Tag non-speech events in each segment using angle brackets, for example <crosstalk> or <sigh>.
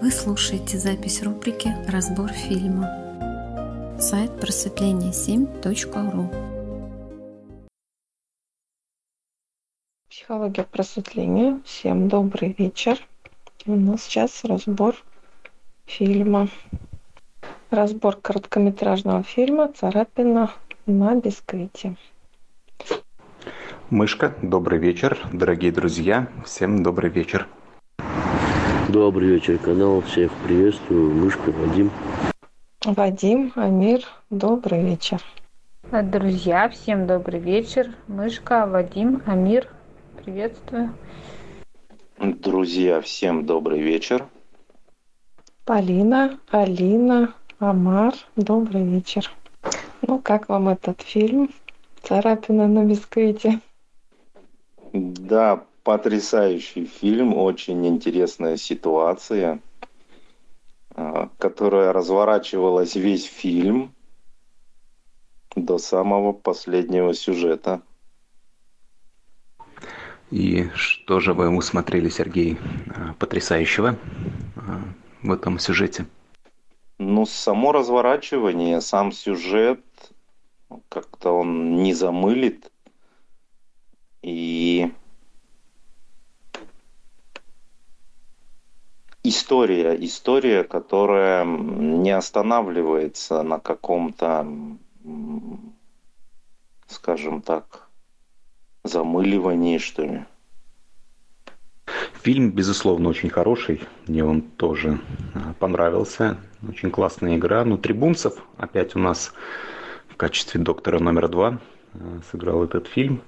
Вы слушаете запись рубрики «Разбор фильма». Сайт просветление7.ру Психология просветления. Всем добрый вечер. У нас сейчас разбор фильма. Разбор короткометражного фильма «Царапина на бисквите». Мышка, добрый вечер, дорогие друзья, всем добрый вечер. Добрый вечер, канал. Всех приветствую. Мышка, Вадим. Вадим, Амир, добрый вечер. Друзья, всем добрый вечер. Мышка, Вадим, Амир, приветствую. Друзья, всем добрый вечер. Полина, Алина, Амар, добрый вечер. Ну, как вам этот фильм «Царапина на бисквите»? Да, потрясающий фильм, очень интересная ситуация, а, которая разворачивалась весь фильм до самого последнего сюжета. И что же вы усмотрели, Сергей, а, потрясающего а, в этом сюжете? Ну, само разворачивание, сам сюжет, как-то он не замылит. И история, история, которая не останавливается на каком-то, скажем так, замыливании, что ли. Фильм, безусловно, очень хороший. Мне он тоже а, понравился. Очень классная игра. Ну, Трибунцев опять у нас в качестве доктора номер два а, сыграл этот фильм.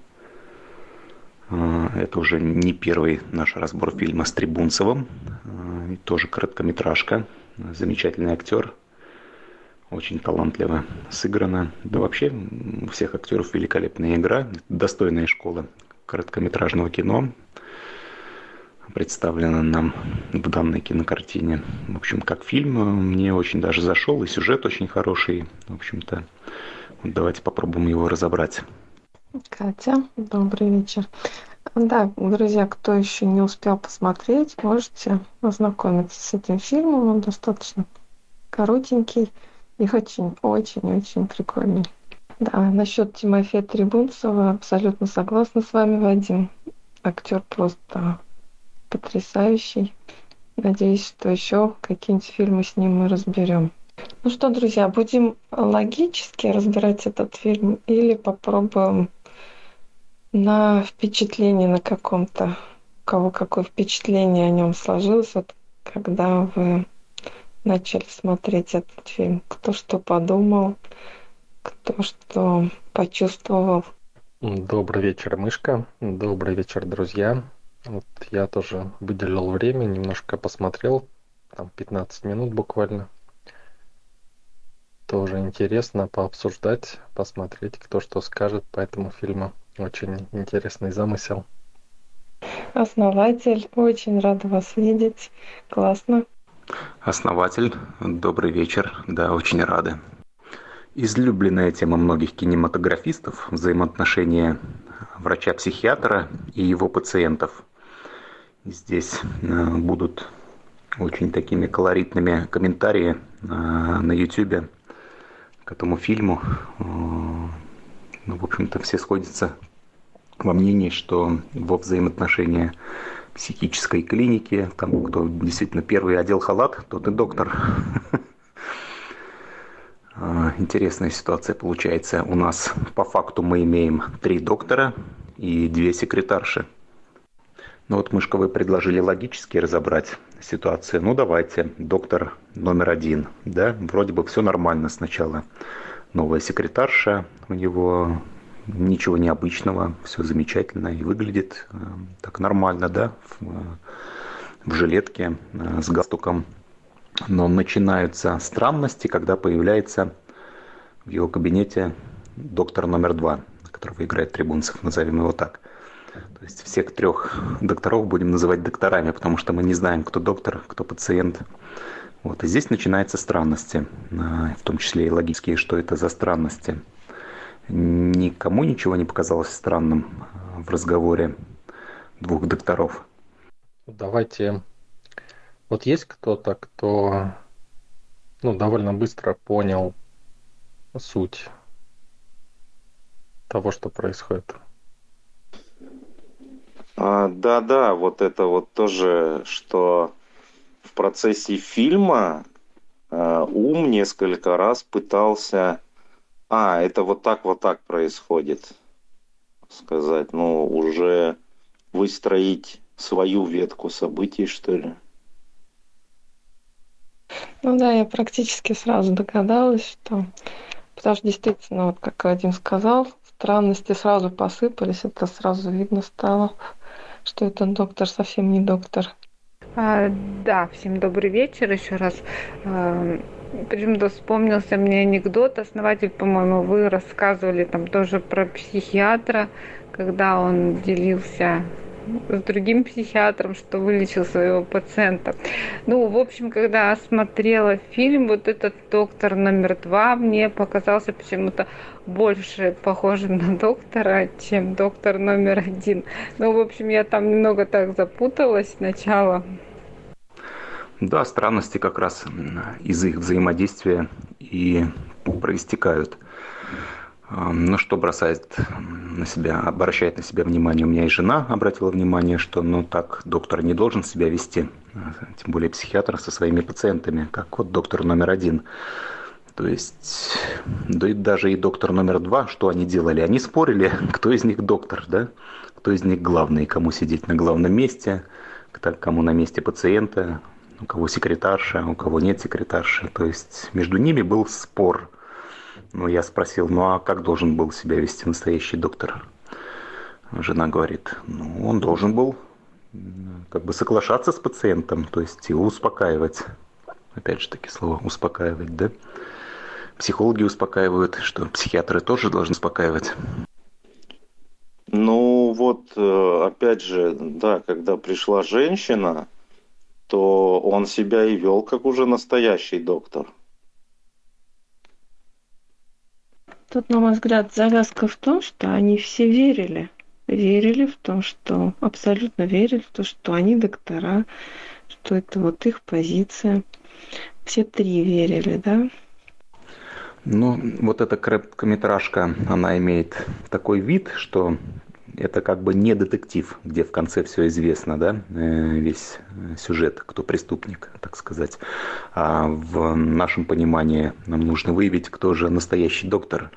А, это уже не первый наш разбор фильма с Трибунцевым. А, тоже короткометражка. Замечательный актер. Очень талантливо сыграно. Да вообще у всех актеров великолепная игра. Достойная школа короткометражного кино представлена нам в данной кинокартине. В общем, как фильм мне очень даже зашел, и сюжет очень хороший. В общем-то, давайте попробуем его разобрать. Катя, добрый вечер. Да, друзья, кто еще не успел посмотреть, можете ознакомиться с этим фильмом. Он достаточно коротенький и очень-очень-очень прикольный. Да, насчет Тимофея Трибунцева абсолютно согласна с вами, Вадим. Актер просто потрясающий. Надеюсь, что еще какие-нибудь фильмы с ним мы разберем. Ну что, друзья, будем логически разбирать этот фильм или попробуем на впечатление на каком-то, у кого какое впечатление о нем сложилось, вот когда вы начали смотреть этот фильм, кто что подумал, кто что почувствовал. Добрый вечер, Мышка. Добрый вечер, друзья. Вот я тоже выделил время, немножко посмотрел, там 15 минут буквально. Тоже интересно пообсуждать, посмотреть, кто что скажет по этому фильму. Очень интересный замысел. Основатель, очень рада вас видеть. Классно. Основатель, добрый вечер. Да, очень рады. Излюбленная тема многих кинематографистов – взаимоотношения врача-психиатра и его пациентов. Здесь э, будут очень такими колоритными комментарии э, на YouTube к этому фильму. Э, ну, в общем-то, все сходятся во мнении, что во взаимоотношения психической клиники, там кто действительно первый одел халат, тот и доктор. <laughs> А, интересная ситуация получается. У нас по факту мы имеем три доктора и две секретарши. Ну вот, Мышка, вы предложили логически разобрать ситуацию. Ну давайте, доктор номер один. Да, вроде бы все нормально сначала. Новая секретарша у него ничего необычного, все замечательно и выглядит э, так нормально, да, в, э, в жилетке э, с галстуком. Но начинаются странности, когда появляется в его кабинете доктор номер два, которого играет Трибунцев, назовем его так. То есть всех трех докторов будем называть докторами, потому что мы не знаем, кто доктор, кто пациент. Вот. И здесь начинаются странности, в том числе и логические, что это за странности никому ничего не показалось странным в разговоре двух докторов? Давайте Вот есть кто-то, кто ну, довольно быстро понял суть того, что происходит. А, да-да, вот это вот тоже, что в процессе фильма э, ум несколько раз пытался... А, это вот так, вот так происходит. Сказать, ну, уже выстроить свою ветку событий, что ли. Ну да, я практически сразу догадалась, что... Потому что действительно, вот как Вадим сказал, странности сразу посыпались, это сразу видно стало, что этот доктор совсем не доктор. А, да, всем добрый вечер еще раз. А, почему-то вспомнился мне анекдот. Основатель, по-моему, вы рассказывали там тоже про психиатра, когда он делился с другим психиатром, что вылечил своего пациента. Ну, в общем, когда смотрела фильм, вот этот доктор номер два мне показался почему-то больше похожим на доктора, чем доктор номер один. Ну, в общем, я там немного так запуталась сначала. Да, странности как раз из их взаимодействия и проистекают. Ну, что бросает на себя, обращает на себя внимание. У меня и жена обратила внимание, что, ну, так доктор не должен себя вести, тем более психиатр со своими пациентами, как вот доктор номер один. То есть, да и даже и доктор номер два, что они делали? Они спорили, <laughs> кто из них доктор, да? Кто из них главный, кому сидеть на главном месте, кому на месте пациента, у кого секретарша, у кого нет секретарши. То есть, между ними был спор – ну, я спросил, ну а как должен был себя вести настоящий доктор? Жена говорит, ну, он должен был как бы соглашаться с пациентом, то есть его успокаивать. Опять же таки слово успокаивать, да? Психологи успокаивают, что психиатры тоже должны успокаивать. Ну вот, э, опять же, да, когда пришла женщина, то он себя и вел как уже настоящий доктор – Тут, на мой взгляд, завязка в том, что они все верили. Верили в том, что абсолютно верили в то, что они доктора, что это вот их позиция. Все три верили, да? Ну, вот эта короткометражка, она имеет такой вид, что это как бы не детектив, где в конце все известно, да, э, весь сюжет, кто преступник, так сказать. А в нашем понимании нам нужно выявить, кто же настоящий доктор.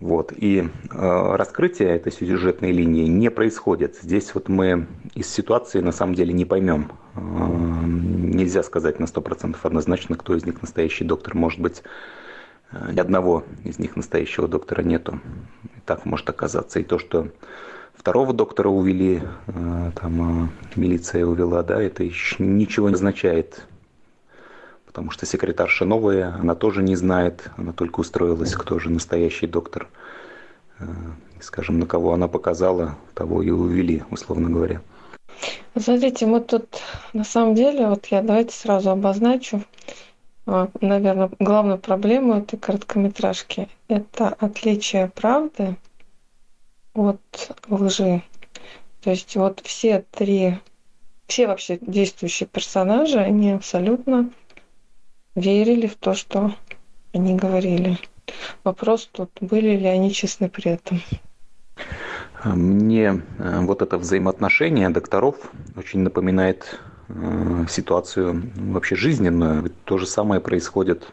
Вот. И э, раскрытие этой сюжетной линии не происходит. Здесь вот мы из ситуации на самом деле не поймем. Э, нельзя сказать на 100% однозначно, кто из них настоящий доктор. Может быть, э, ни одного из них настоящего доктора нету так может оказаться. И то, что второго доктора увели, э, там э, милиция увела, да, это еще ничего не означает. Потому что секретарша новая, она тоже не знает, она только устроилась, кто же настоящий доктор. Э, скажем, на кого она показала, того и увели, условно говоря. Смотрите, мы тут на самом деле, вот я давайте сразу обозначу, наверное, главную проблему этой короткометражки – это отличие правды от лжи. То есть вот все три, все вообще действующие персонажи, они абсолютно верили в то, что они говорили. Вопрос тут, были ли они честны при этом. Мне э, вот это взаимоотношение докторов очень напоминает ситуацию вообще жизненную. То же самое происходит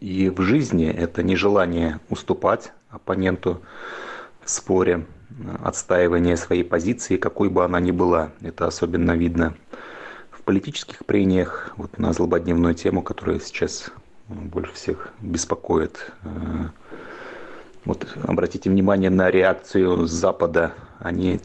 и в жизни. Это нежелание уступать оппоненту в споре, отстаивание своей позиции, какой бы она ни была. Это особенно видно в политических прениях, вот на злободневную тему, которая сейчас больше всех беспокоит. Э, вот обратите внимание на реакцию Запада. Они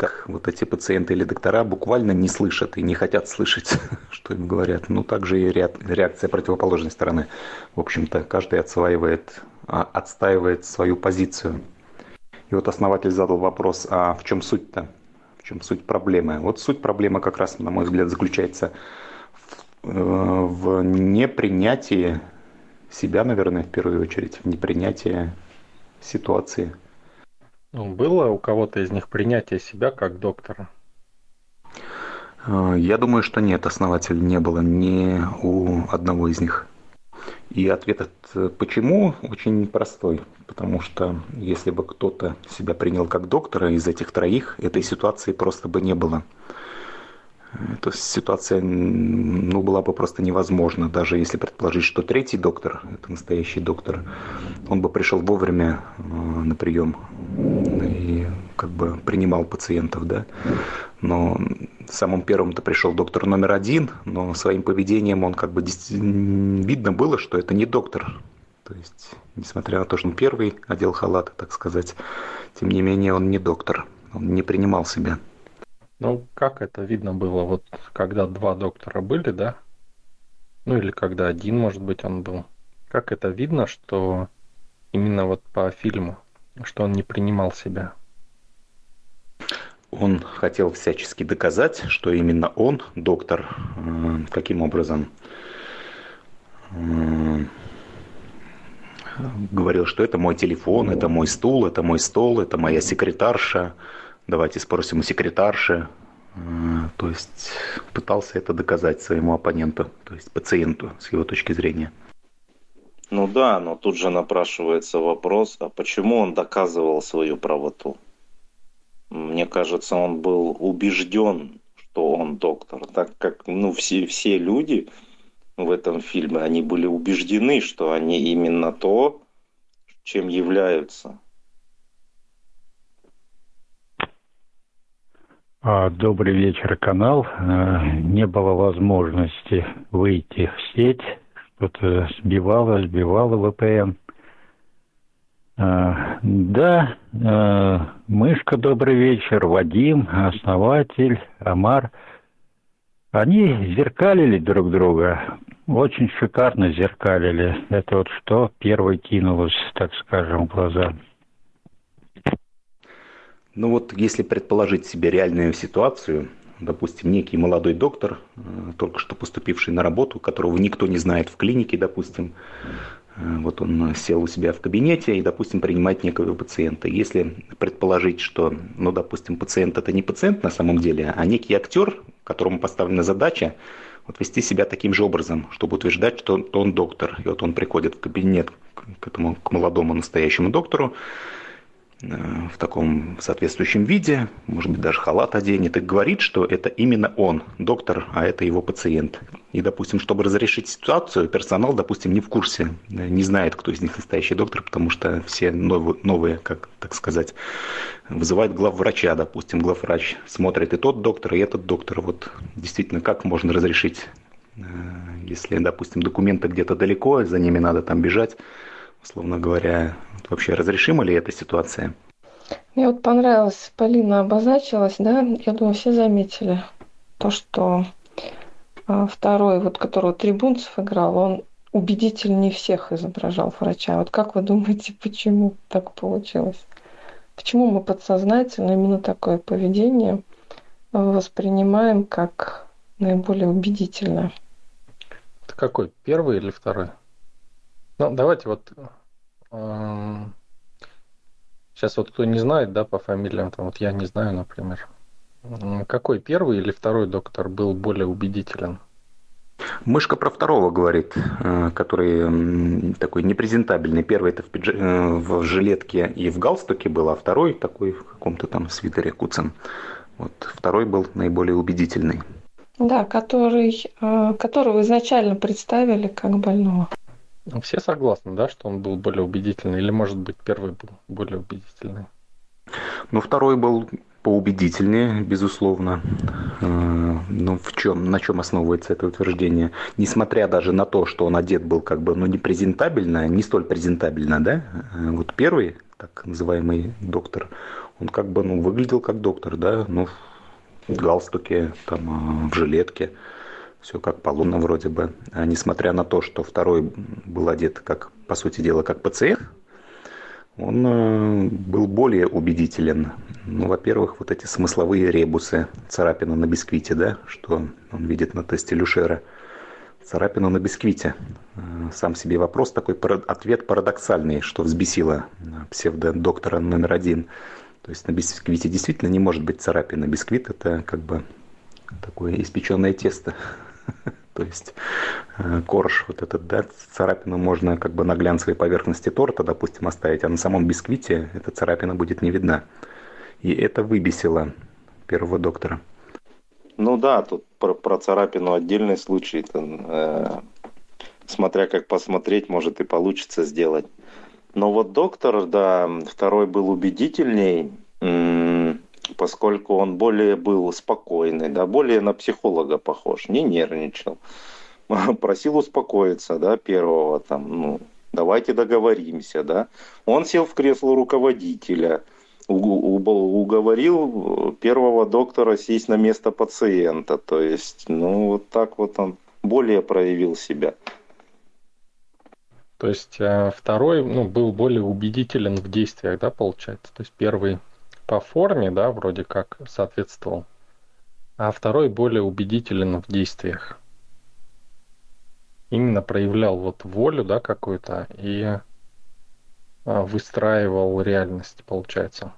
как вот эти пациенты или доктора буквально не слышат и не хотят слышать, <laughs> что им говорят. Ну, также и реакция противоположной стороны. В общем-то, каждый отсваивает, а, отстаивает свою позицию. И вот основатель задал вопрос, а в чем суть-то? В чем суть проблемы? Вот суть проблемы как раз, на мой взгляд, заключается в, э, в непринятии себя, наверное, в первую очередь, в непринятии ситуации – было у кого-то из них принятие себя как доктора? А, я думаю, что нет, основателя не было ни у одного из них. И ответ от почему очень простой. Потому что если бы кто-то себя принял как доктора из этих троих, этой ситуации просто бы не было. Эта ситуация ну, была бы просто невозможна, даже если предположить, что третий доктор, это настоящий доктор, он бы пришел вовремя э, на прием и как бы принимал пациентов, да. Но самым первым-то пришел доктор номер один, но своим поведением он как бы видно было, что это не доктор. То есть, несмотря на то, что он первый одел халат, так сказать, тем не менее он не доктор, он не принимал себя. Ну, как это видно было, вот когда два доктора были, да? Ну или когда один, может быть, он был. Как это видно, что именно вот по фильму, что он не принимал себя? Он хотел всячески доказать, что именно он, доктор, каким образом говорил, что это мой телефон, это мой стул, это мой стол, это моя секретарша, давайте спросим у секретарши. То есть пытался это доказать своему оппоненту, то есть пациенту с его точки зрения. Ну да, но тут же напрашивается вопрос, а почему он доказывал свою правоту? Мне кажется, он был убежден, что он доктор, так как ну, все, все люди в этом фильме, они были убеждены, что они именно то, чем являются. Добрый вечер, канал. А, не было возможности выйти в сеть. Что-то сбивало, сбивало VPN. А, да, Мышка, добрый вечер, Вадим, основатель, Амар. Они зеркалили друг друга, очень шикарно зеркалили. Это вот что первой кинулось, так скажем, в глаза. Ну вот если предположить себе реальную ситуацию, допустим, некий молодой доктор, э, только что поступивший на работу, которого никто не знает в клинике, допустим, э, вот он сел у себя в кабинете и, допустим, принимает некого пациента. Если предположить, что, ну, допустим, пациент это не пациент на самом деле, а некий актер, которому поставлена задача вот вести себя таким же образом, чтобы утверждать, что он доктор. И вот он приходит в кабинет к этому к молодому настоящему доктору, в таком соответствующем виде, может быть, даже халат оденет, и говорит, что это именно он, доктор, а это его пациент. И, допустим, чтобы разрешить ситуацию, персонал, допустим, не в курсе, э, не знает, кто из них настоящий доктор, потому что все новые, новые как так сказать, вызывают главврача, допустим, главврач смотрит и тот доктор, и этот доктор. Вот действительно, как можно разрешить, э, если, допустим, документы где-то далеко, за ними надо там бежать, условно говоря, вообще разрешима ли эта ситуация? Мне вот понравилось, Полина обозначилась, да, я думаю, все заметили то, что а, второй, вот которого Трибунцев играл, он убедительнее всех изображал врача. Вот как вы думаете, почему так получилось? Почему мы подсознательно именно такое поведение воспринимаем как наиболее убедительное? Это какой, первый или второй? Ну, давайте вот Сейчас вот кто не знает, да, по фамилиям, там вот я не знаю, например. Какой первый или второй доктор был более убедителен? Мышка про второго говорит, э, который такой непрезентабельный. Первый это в, пидж... Э, в жилетке и в галстуке был, а второй такой в каком-то там свитере куцем. Вот второй был наиболее убедительный. Да, который, э, которого изначально представили как больного. Ну, все согласны, да, что он был более убедительный? Или, может быть, первый был более убедительный? Ну, второй был поубедительнее, безусловно. Э, ну, в чем, на чем основывается это утверждение? Несмотря даже на то, что он одет был как бы, ну, не презентабельно, не столь презентабельно, да? Э, вот первый, так называемый доктор, он как бы, ну, выглядел как доктор, да? Ну, в галстуке, там, э, в жилетке все как положено вроде бы. А несмотря на то, что второй был одет, как, по сути дела, как пациент, он э, был более убедителен. Ну, во-первых, вот эти смысловые ребусы, царапина на бисквите, да, что он видит на тесте Люшера. Царапина на бисквите. Э, сам себе вопрос, такой ответ парадоксальный, что взбесило псевдодоктора номер один. То есть на бисквите действительно не может быть царапина. Бисквит это как бы такое испеченное тесто. <laughs> То есть э, корж вот этот, да, царапину можно как бы на глянцевой поверхности торта, допустим, оставить, а на самом бисквите эта царапина будет не видна. И это выбесило первого доктора. Ну да, тут про, про царапину отдельный случай. Там, э, смотря как посмотреть, может и получится сделать. Но вот доктор, да, второй был убедительней, поскольку он более был спокойный, да, более на психолога похож, не нервничал. <laughs> Просил успокоиться, да, первого там, ну, давайте договоримся, да. Он сел в кресло руководителя, уговорил первого доктора сесть на место пациента. То есть, ну, вот так вот он более проявил себя. То есть э, второй ну, был более убедителен в действиях, да, получается? То есть первый по форме, да, вроде как соответствовал, а второй более убедителен в действиях. Именно проявлял вот волю, да, какую-то и а, выстраивал реальность, получается.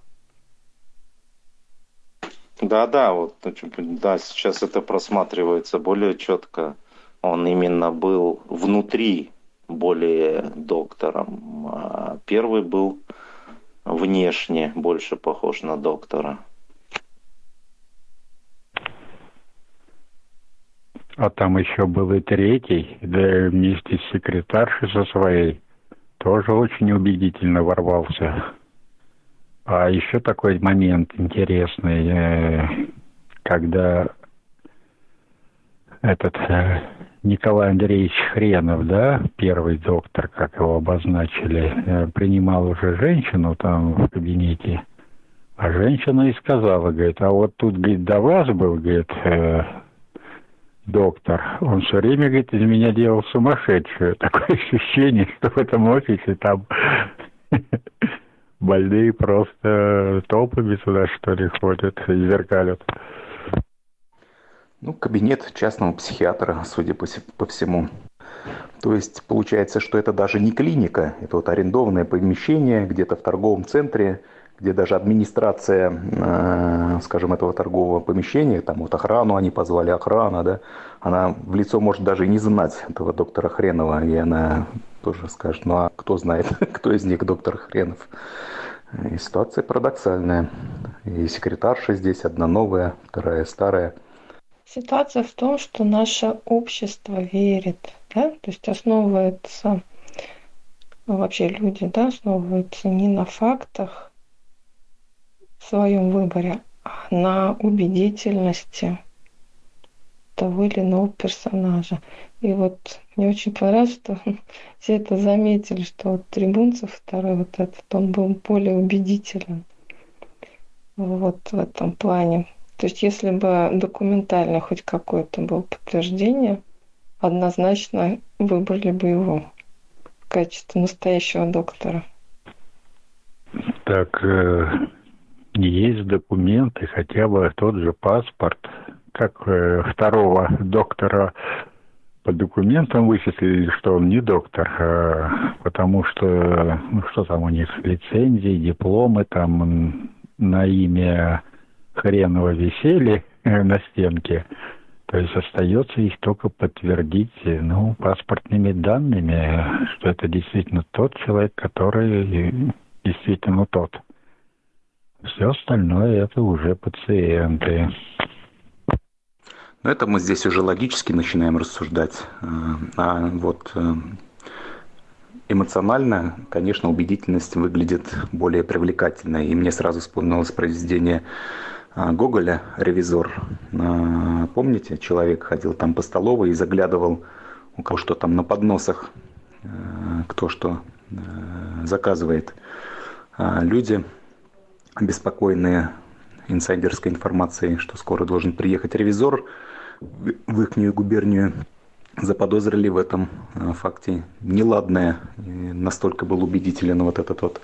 Да, да, вот, да, сейчас это просматривается более четко. Он именно был внутри более доктором. А первый был внешне больше похож на доктора. А там еще был и третий, да вместе с секретаршей со своей, тоже очень убедительно ворвался. А еще такой момент интересный, э, когда этот э, Николай Андреевич Хренов, да, первый доктор, как его обозначили, э, принимал уже женщину там в кабинете. А женщина и сказала, говорит, а вот тут, говорит, до вас был, говорит, э, доктор. Он все время, говорит, из меня делал сумасшедшую. <laughs> Такое ощущение, что в этом офисе там <laughs> больные просто толпами сюда, что ли, ходят и зеркалят. Ну, кабинет частного психиатра, судя по, по всему. То есть получается, что это даже не клиника, это вот арендованное помещение где-то в торговом центре, где даже администрация, э, скажем, этого торгового помещения, там вот охрану они позвали, охрана, да, она в лицо может даже и не знать этого доктора Хренова, и она тоже скажет, ну а кто знает, <laughs> кто из них доктор Хренов. И ситуация парадоксальная. И секретарша здесь одна новая, вторая старая – Ситуация в том, что наше общество верит, да, то есть основывается, ну, вообще люди, да, основываются не на фактах в своем выборе, а на убедительности того или иного персонажа. И вот мне очень понравилось, что <laughs> все это заметили, что вот Трибунцев второй вот этот, он был более убедителен вот в этом плане. То есть если бы документально хоть какое-то было подтверждение, однозначно выбрали бы его в качестве настоящего доктора. Так, э, есть документы, хотя бы тот же паспорт, как э, второго доктора по документам вычислили, что он не доктор, э, потому что, ну что там у них, лицензии, дипломы там на имя хреново висели э, на стенке, то есть остается их только подтвердить ну, паспортными данными, что это действительно тот человек, который действительно тот. Все остальное это уже пациенты. Но это мы здесь уже логически начинаем рассуждать. Э, а вот э, эмоционально, конечно, убедительность выглядит более привлекательной. И мне сразу вспомнилось произведение Гоголя «Ревизор». А, помните, человек ходил там по столовой и заглядывал, у кого что там на подносах, а, кто что заказывает. Люди, обеспокоенные инсайдерской информацией, что скоро должен приехать ревизор в их губернию, заподозрили в этом факте неладное. И настолько был убедителен вот этот вот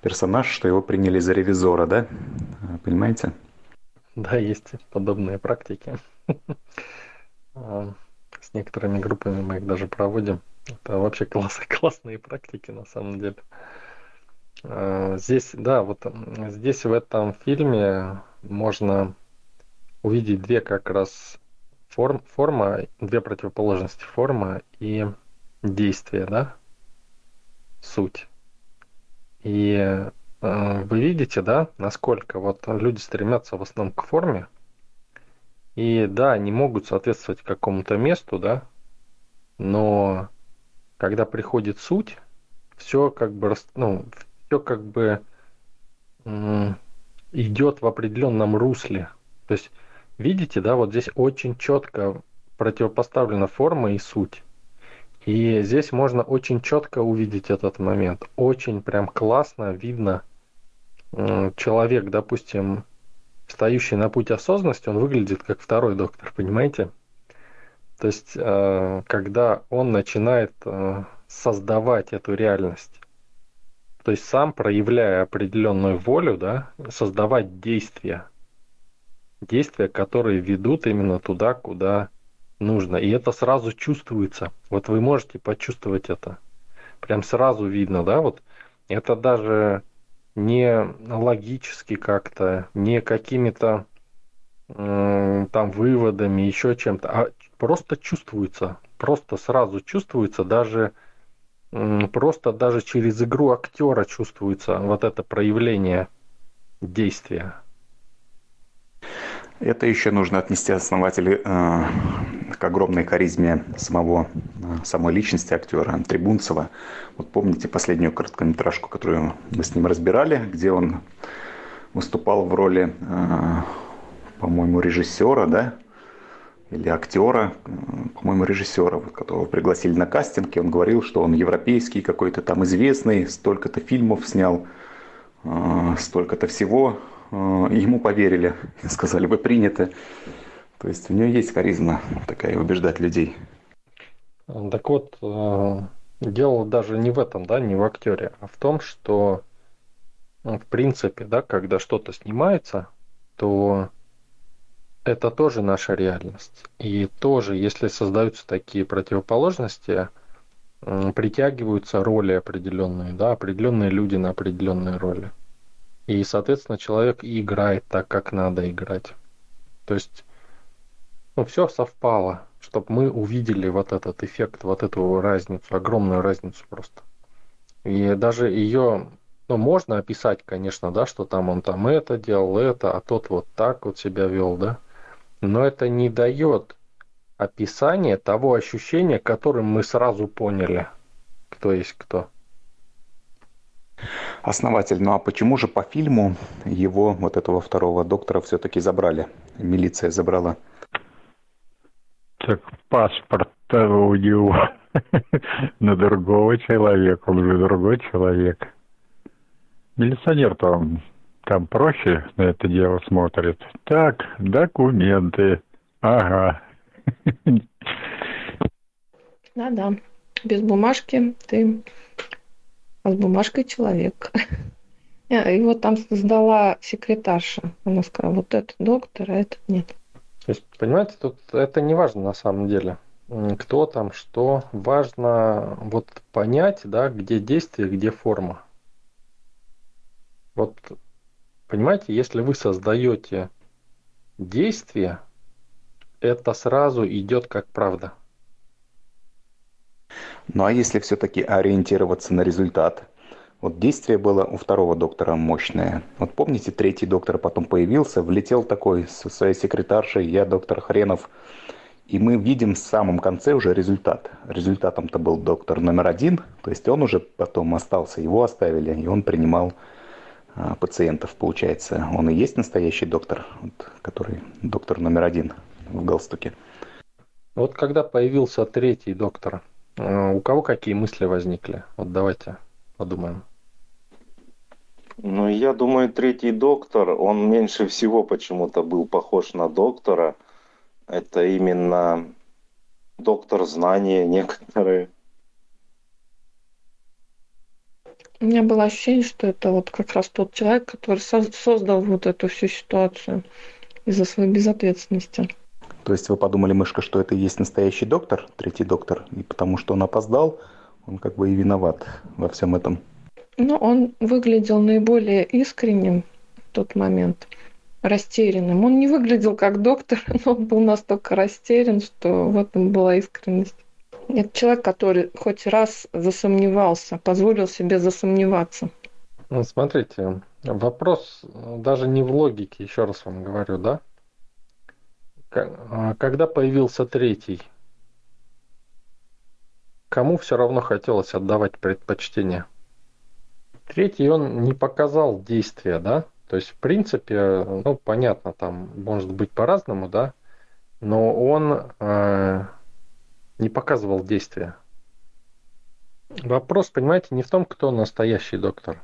персонаж, что его приняли за ревизора, да? Понимаете? Да, есть подобные практики. <laughs> А, с некоторыми группами мы их даже проводим. Это вообще класс, <laughs> классные практики на самом деле. А, здесь, да, вот здесь в этом фильме можно увидеть две как раз форм, форма, две противоположности форма и действие, да, суть. И вы видите, да, насколько вот люди стремятся в основном к форме, и да, они могут соответствовать какому-то месту, да, но когда приходит суть, все как бы, ну, все как бы идет в определенном русле. То есть, видите, да, вот здесь очень четко противопоставлена форма и суть. И здесь можно очень четко увидеть этот момент. Очень прям классно видно человек, допустим, стоящий на путь осознанности, он выглядит как второй доктор, понимаете? То есть, э, когда он начинает э, создавать эту реальность, то есть сам проявляя определенную волю, да, создавать действия, действия, которые ведут именно туда, куда нужно. И это сразу чувствуется. Вот вы можете почувствовать это. Прям сразу видно, да, вот это даже не логически как-то, не какими-то э, там выводами, еще чем-то, а просто чувствуется, просто сразу чувствуется, даже э, просто даже через игру актера чувствуется вот это проявление действия. Это еще нужно отнести основателю э, к огромной харизме самого, э, самой личности актера Трибунцева. Вот помните последнюю короткометражку, которую мы с ним разбирали, где он выступал в роли, э, по-моему, режиссера, да, или актера, э, по-моему, режиссера, вот, которого пригласили на кастинг, и он говорил, что он европейский какой-то там известный, столько-то фильмов снял, э, столько-то всего, ему поверили, <laughs> сказали бы принято. То есть у него есть харизма такая убеждать людей. Так вот, э, дело даже не в этом, да, не в актере, а в том, что ну, в принципе, да, когда что-то снимается, то это тоже наша реальность. И тоже, если создаются такие противоположности, притягиваются роли определенные, да, определенные люди на определенные роли. И, соответственно, человек играет так, как надо играть. То есть, ну, все совпало, чтобы мы увидели вот этот эффект, вот эту разницу, огромную разницу просто. И даже ее, ну, можно описать, конечно, да, что там он там это делал, это, а тот вот так вот себя вел, да. Но это не дает описания того ощущения, которым мы сразу поняли, кто есть кто основатель. Ну а почему же по фильму его, вот этого второго доктора, все-таки забрали? Милиция забрала. Так паспорт у него <laughs> на другого человека, он же другой человек. Милиционер-то там проще на это дело смотрит. Так, документы. Ага. <laughs> Да-да. Без бумажки ты а с бумажкой человек. Его там сдала секретарша. Она сказала, вот этот доктор, а этот нет. То есть, понимаете, тут это не важно на самом деле. Кто там, что. Важно вот понять, да, где действие, где форма. Вот, понимаете, если вы создаете действие, это сразу идет как правда. Ну а если все-таки ориентироваться на результат? Вот действие было у второго доктора мощное. Вот помните, третий доктор потом появился, влетел такой со своей секретаршей, я доктор Хренов. И мы видим в самом конце уже результат. Результатом-то был доктор номер один, то есть он уже потом остался, его оставили, и он принимал а, пациентов, получается. Он и есть настоящий доктор, вот, который доктор номер один в галстуке. Вот когда появился третий доктор, у кого какие мысли возникли? Вот давайте подумаем. Ну, я думаю, третий доктор, он меньше всего почему-то был похож на доктора. Это именно доктор знания некоторые. У меня было ощущение, что это вот как раз тот человек, который создал вот эту всю ситуацию из-за своей безответственности. То есть вы подумали, мышка, что это и есть настоящий доктор, третий доктор, и потому что он опоздал, он как бы и виноват во всем этом. Ну, он выглядел наиболее искренним в тот момент. растерянным. Он не выглядел как доктор, <laughs> но он был настолько растерян, что в этом была искренность. Это человек, который хоть раз засомневался, позволил себе засомневаться. Ну, смотрите, вопрос даже не в логике, еще раз вам говорю, да? А, когда появился третий, кому все равно хотелось отдавать предпочтение? Третий он не показал действия, да? То есть, в принципе, ну, понятно, там может быть по-разному, да? Но он э, не показывал действия. Вопрос, понимаете, не в том, кто настоящий доктор,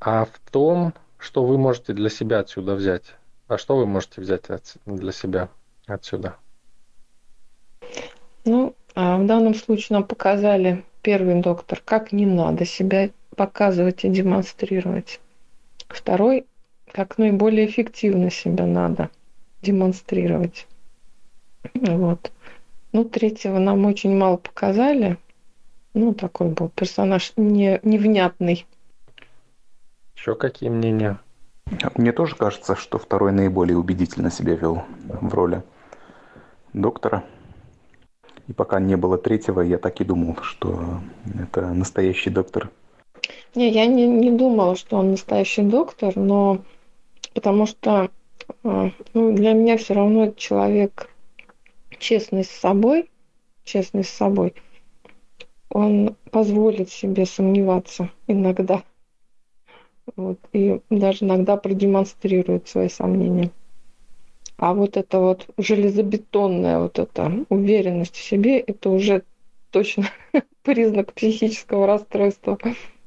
а в том, что вы можете для себя отсюда взять. А что вы можете взять от, для себя отсюда? Ну, а в данном случае нам показали первый доктор, как не надо себя показывать и демонстрировать. Второй, как наиболее эффективно себя надо демонстрировать. Вот. Ну, третьего нам очень мало показали. Ну, такой был персонаж не, невнятный. Еще какие мнения? Мне тоже кажется, что второй наиболее убедительно себя вел в роли доктора. И пока не было третьего, я так и думал, что это настоящий доктор. Не, я не, не думала, что он настоящий доктор, но потому что э, ну, для меня все равно человек честный с собой, честный с собой, он позволит себе сомневаться иногда. Вот, и даже иногда продемонстрирует свои сомнения. А вот это вот железобетонная вот эта уверенность в себе, это уже точно <laughs> признак психического расстройства,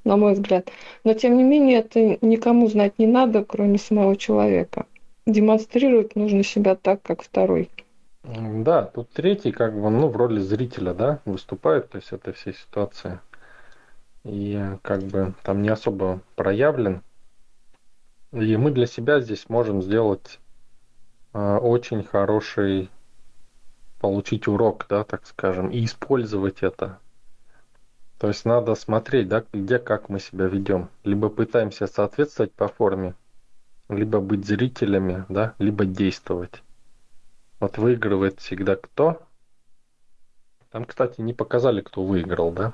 на мой взгляд. Но тем не менее, это никому знать не надо, кроме самого человека. Демонстрировать нужно себя так, как второй. Да, тут третий как бы, ну, в роли зрителя, да, выступает, то есть этой всей ситуации. И как бы там не особо проявлен. И мы для себя здесь можем сделать э, очень хороший, получить урок, да, так скажем, и использовать это. То есть надо смотреть, да, где как мы себя ведем. Либо пытаемся соответствовать по форме, либо быть зрителями, да, либо действовать. Вот выигрывает всегда кто? Там, кстати, не показали, кто выиграл, да?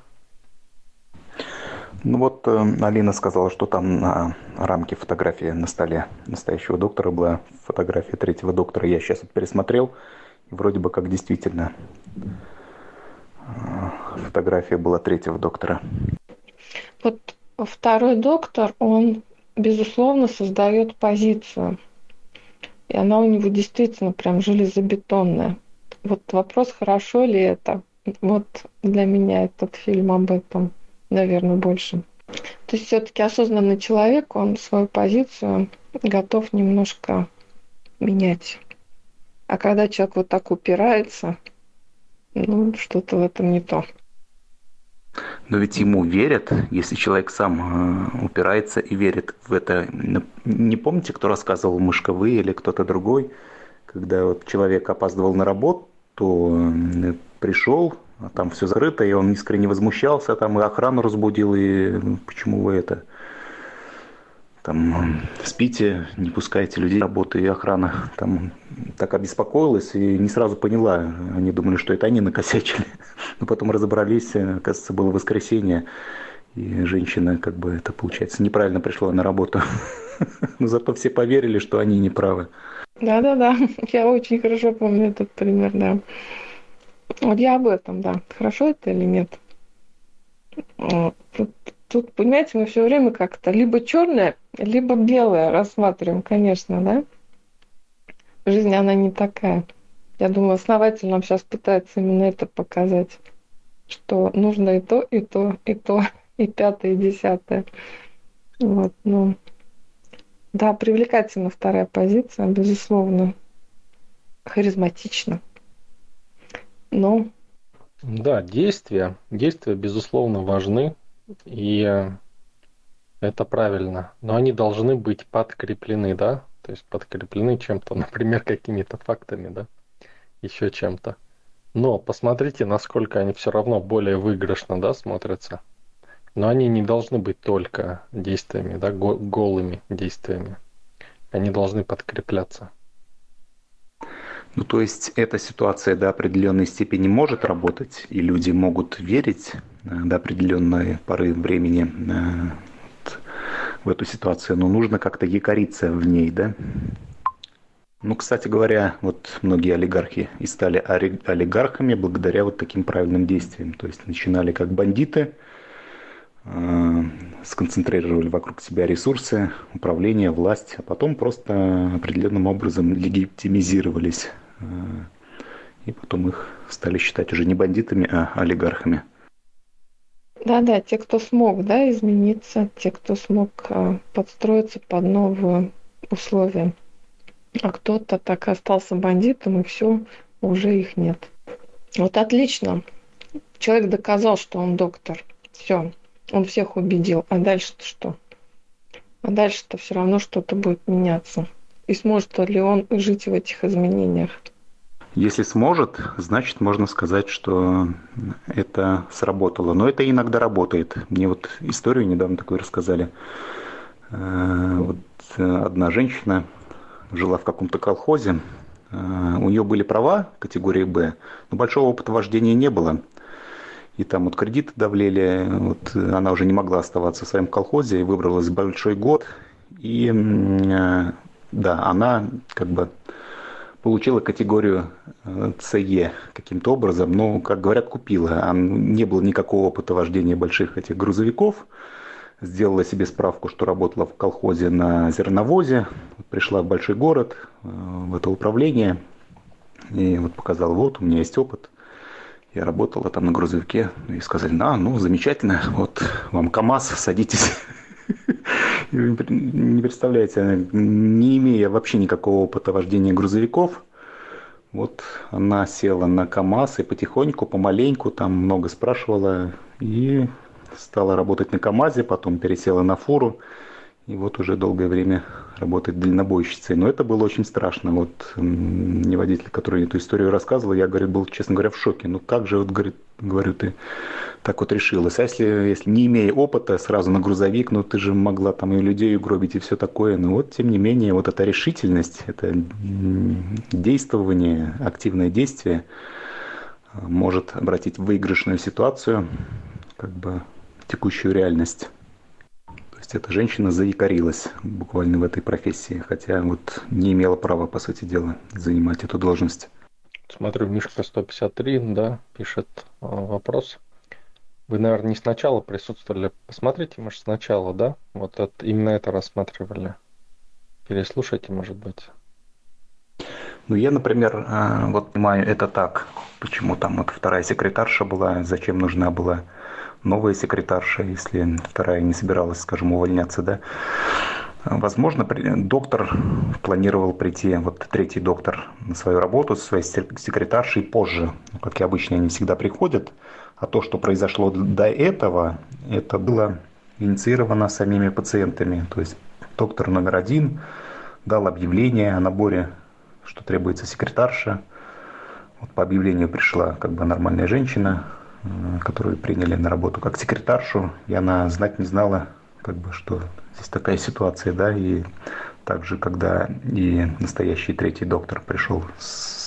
Ну вот э, Алина сказала, что там на рамке фотографии на столе настоящего доктора была фотография третьего доктора. Я сейчас пересмотрел, и вроде бы как действительно э, фотография была третьего доктора. Вот второй доктор, он, безусловно, создает позицию – и она у него действительно прям железобетонная. Вот вопрос, хорошо ли это. Вот для меня этот фильм об этом, наверное, больше. То есть все-таки осознанный человек, он свою позицию готов немножко менять. А когда человек вот так упирается, ну, что-то в этом не то. Но ведь ему верят, если человек сам э, упирается и верит в это. Не помните, кто рассказывал, мышка вы или кто-то другой, когда вот человек опаздывал на работу, э, пришел, там все закрыто, и он искренне возмущался, там и охрану разбудил, и ну, почему вы это там спите, не пускайте людей работы, и охрана там так обеспокоилась и не сразу поняла. Они думали, что это они накосячили. <laughs> Но потом разобрались, оказывается, было воскресенье, и женщина, как бы это получается, неправильно пришла на работу. <laughs> Но зато все поверили, что они не правы. Да-да-да, <laughs> я очень хорошо помню этот пример, да. Вот я об этом, да. Хорошо это или нет? Тут тут, понимаете, мы все время как-то либо черное, либо белое рассматриваем, конечно, да? Жизнь, она не такая. Я думаю, основатель нам сейчас пытается именно это показать, что нужно и то, и то, и то, <laughs> и пятое, и десятое. Вот, ну, да, привлекательна вторая позиция, безусловно, харизматично. Но... Да, действия, действия, безусловно, важны. И это правильно. Но они должны быть подкреплены, да? То есть подкреплены чем-то, <laughs> например, какими-то фактами, да? Еще чем-то. Но посмотрите, насколько они все равно более выигрышно, да, смотрятся. Но они не должны быть только действиями, да, голыми действиями. они должны подкрепляться. Ну, то есть эта ситуация до определенной степени может работать, и люди могут верить э, до определенной поры времени э, в эту ситуацию, но нужно как-то якориться в ней, да? Ну, кстати говоря, вот многие олигархи и стали олигархами благодаря вот таким правильным действиям. То есть начинали как бандиты, э, сконцентрировали вокруг себя ресурсы, управление, власть, а потом просто определенным образом легитимизировались и потом их стали считать уже не бандитами, а олигархами. Да-да, те, кто смог, да, измениться, те, кто смог а, подстроиться под новые условия. А кто-то так и остался бандитом, и все, уже их нет. Вот отлично. Человек доказал, что он доктор. Все, он всех убедил. А дальше-то что? А дальше-то все равно что-то будет меняться. И сможет ли он жить в этих изменениях? Если сможет, значит можно сказать, что это сработало. Но это иногда работает. Мне вот историю недавно такую рассказали. Э, вот одна женщина жила в каком-то колхозе. Э, у нее были права категории Б, но большого опыта вождения не было. И там вот кредиты давлели, вот она уже не могла оставаться в своем колхозе, и выбралась в большой год. И э, да, она как бы получила категорию СЕ каким-то образом, но, как говорят, купила. А не было никакого опыта вождения больших этих грузовиков. Сделала себе справку, что работала в колхозе на зерновозе. Пришла в большой город, э, в это управление. И вот показала, вот, у меня есть опыт. Я работала там на грузовике. И сказали, а, ну, замечательно, вот вам КАМАЗ, садитесь. <laughs> Не представляете, не имея вообще никакого опыта вождения грузовиков, вот она села на КАМАЗ и потихоньку, помаленьку, там много спрашивала, и стала работать на КАМАЗе, потом пересела на фуру, и вот уже долгое время работает дальнобойщицей. Но это было очень страшно. Вот не водитель, который эту историю рассказывал, я, говорю, был, честно говоря, в шоке. Ну как же, вот, говорит, говорю, ты так вот решилась. А если, если не имея опыта, сразу на грузовик, ну ты же могла там и людей угробить и все такое. Но вот, тем не менее, вот эта решительность, это действование, активное действие а, может обратить в выигрышную ситуацию, как бы текущую реальность есть эта женщина заикарилась буквально в этой профессии, хотя вот не имела права, по сути дела, занимать эту должность. Смотрю, Мишка 153, да, пишет э, вопрос. Вы, наверное, не сначала присутствовали. Посмотрите, может, сначала, да? Вот это, именно это рассматривали. Переслушайте, может быть. Ну, я, например, э, вот понимаю это так. Почему там вот вторая секретарша была, зачем нужна была новая секретарша, если вторая не собиралась, скажем, увольняться, да. Возможно, доктор планировал прийти, вот третий доктор, на свою работу со своей секретаршей позже. Как и обычно, они всегда приходят. А то, что произошло до этого, это было инициировано самими пациентами. То есть доктор номер один дал объявление о наборе, что требуется секретарша. Вот по объявлению пришла как бы нормальная женщина, которую приняли на работу как секретаршу, и она знать не знала, как бы, что здесь такая ситуация, да, и также, когда и настоящий третий доктор пришел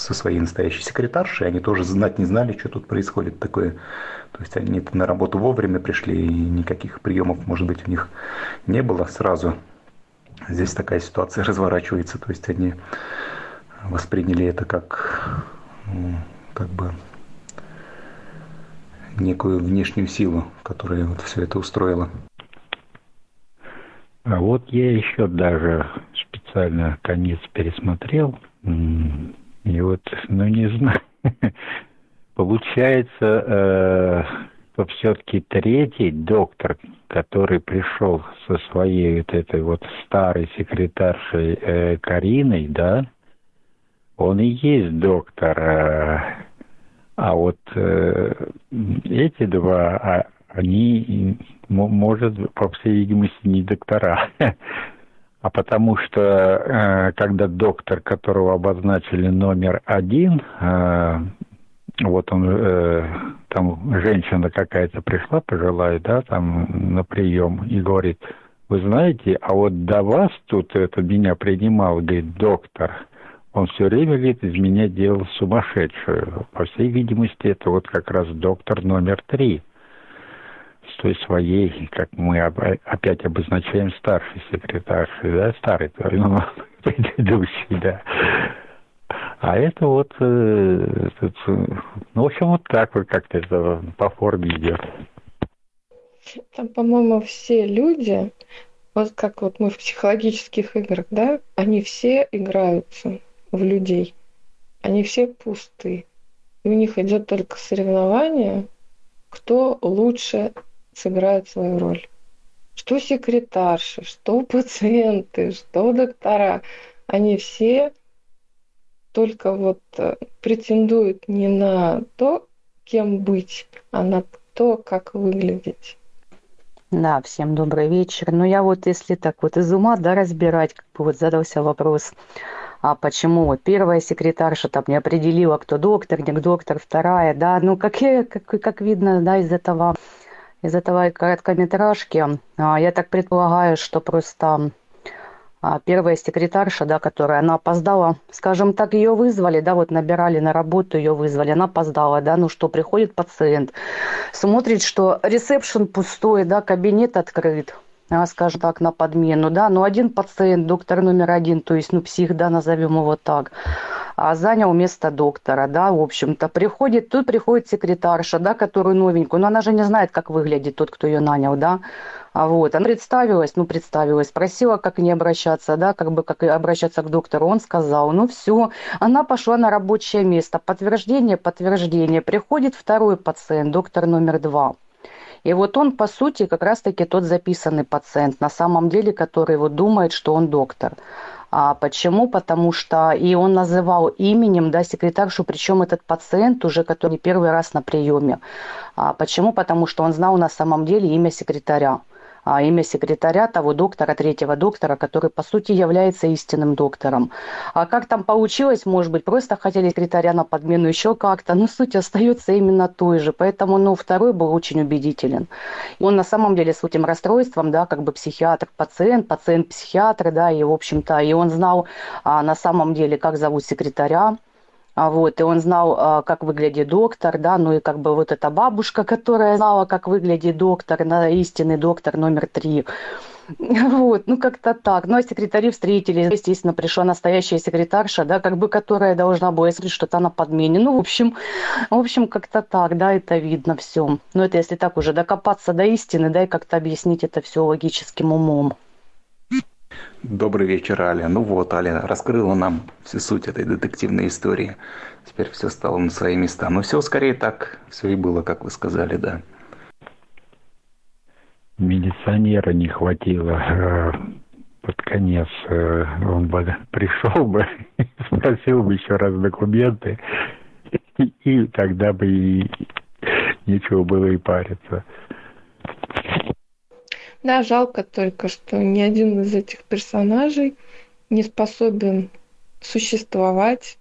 со своей настоящей секретаршей, они тоже знать не знали, что тут происходит такое. То есть они на работу вовремя пришли, и никаких приемов, может быть, у них не было сразу. Здесь такая ситуация <laughs> разворачивается, то есть они восприняли это как, как бы некую внешнюю силу, которая вот все это устроила. А вот я еще даже специально конец пересмотрел. И вот, ну не знаю, <laughs> получается, э, все-таки третий доктор, который пришел со своей вот этой вот старой секретаршей э, Кариной, да, он и есть доктор э, а вот э, эти два, а, они, может, по всей видимости, не доктора. <laughs> А потому что, э, когда доктор, которого обозначили номер один, э, вот он, э, там женщина какая-то пришла, пожилая, да, там на прием и говорит, Вы знаете, а вот до вас тут это меня принимал, говорит, доктор, он все время, говорит, из меня делал сумасшедшую. По всей видимости, это вот как раз доктор номер три той своей, как мы опять обозначаем, старший секретарь, да, старый, ну, <laughs> предыдущий, да. А это вот, э, ну, в общем, вот так вот как-то это по форме идет. Там, по-моему, все люди, вот как вот мы в психологических играх, да, они все играются в людей. Они все пусты. И у них идет только соревнование, кто лучше сыграет свою роль. Что секретарши, что пациенты, что доктора, они все только вот э, претендуют не на то, кем быть, а на то, как выглядеть. Да, всем добрый вечер. Ну, я вот, если так вот из ума, да, разбирать, как бы вот задался вопрос, а почему вот первая секретарша там не определила, кто доктор, не доктор, вторая, да, ну, как, как, как видно, да, из этого, из этого короткометражки, а, я так предполагаю, что просто а, первая секретарша, да, которая, она опоздала, скажем так, ее вызвали, да, вот набирали на работу, ее вызвали, она опоздала, да, ну что, приходит пациент, смотрит, что ресепшн пустой, да, кабинет открыт, а, скажем так, на подмену, да, но один пациент, доктор номер один, то есть, ну, псих, да, назовем его так, занял место доктора, да, в общем-то, приходит, тут приходит секретарша, да, которую новенькую, но она же не знает, как выглядит тот, кто ее нанял, да, а вот, она представилась, ну, представилась, спросила, как не обращаться, да, как бы, как обращаться к доктору. Он сказал, ну, все, она пошла на рабочее место. Подтверждение, подтверждение. Приходит второй пациент, доктор номер два. И вот он, по сути, как раз-таки тот записанный пациент, на самом деле, который вот думает, что он доктор. А почему? Потому что и он называл именем да, секретаршу, причем этот пациент уже, который первый раз на приеме. А почему? Потому что он знал на самом деле имя секретаря имя секретаря того доктора, третьего доктора, который, по сути, является истинным доктором. А как там получилось, может быть, просто хотели секретаря на подмену еще как-то, но суть остается именно той же. Поэтому, ну, второй был очень убедителен. И он на самом деле с этим расстройством, да, как бы психиатр-пациент, пациент-психиатр, да, и, в общем-то, и он знал а, на самом деле, как зовут секретаря, а вот, и он знал, а, как выглядит доктор, да, ну и как бы вот эта бабушка, которая знала, как выглядит доктор, на истинный доктор номер три. <laughs> Вот, ну как-то так. Ну а секретари встретились. Естественно, пришла настоящая секретарша, да, как бы которая должна была сказать что-то на подмене. Ну, в общем, в общем, как-то так, да, это видно все. Но это если так уже докопаться до истины, да, и как-то объяснить это все логическим умом. Добрый вечер, Аля. Ну вот, Аля раскрыла нам всю суть этой детективной истории. Теперь все стало на свои места. Но все скорее так, все и было, как вы сказали, да. Милиционера не хватило э, под конец. Э, он бы пришел бы, <laughs> спросил бы еще раз документы, и тогда бы и нечего было и париться. Да, жалко только, что ни один из этих персонажей не способен существовать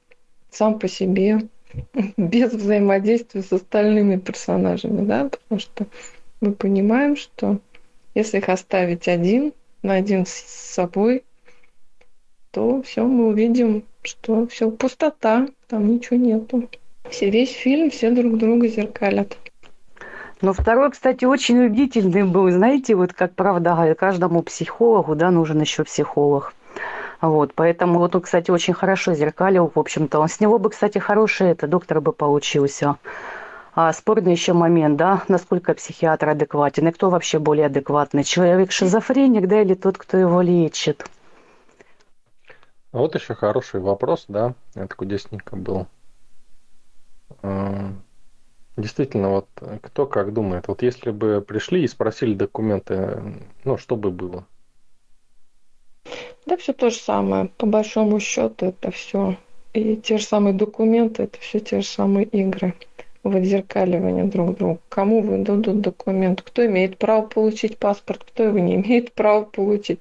сам по себе <laughs> без взаимодействия с остальными персонажами, да, потому что мы понимаем, что если их оставить один на один с собой, то все мы увидим, что все пустота, там ничего нету. Все, весь фильм все друг друга зеркалят. Но второй, кстати, очень убедительный был. Знаете, вот как правда каждому психологу, да, нужен еще психолог. Вот, поэтому вот он, кстати, очень хорошо зеркалил, в общем-то. Он с него бы, кстати, хороший это доктор бы получился. А спорный еще момент, да, насколько психиатр адекватен и кто вообще более адекватный, человек шизофреник, да, или тот, кто его лечит. Вот еще хороший вопрос, да, это кудесненько был. Действительно, вот кто как думает, вот если бы пришли и спросили документы, ну, что бы было? Да все то же самое. По большому счету это все. И те же самые документы, это все те же самые игры в отзеркаливание друг друга. Кому выдадут документ, кто имеет право получить паспорт, кто его не <laughs> имеет права получить.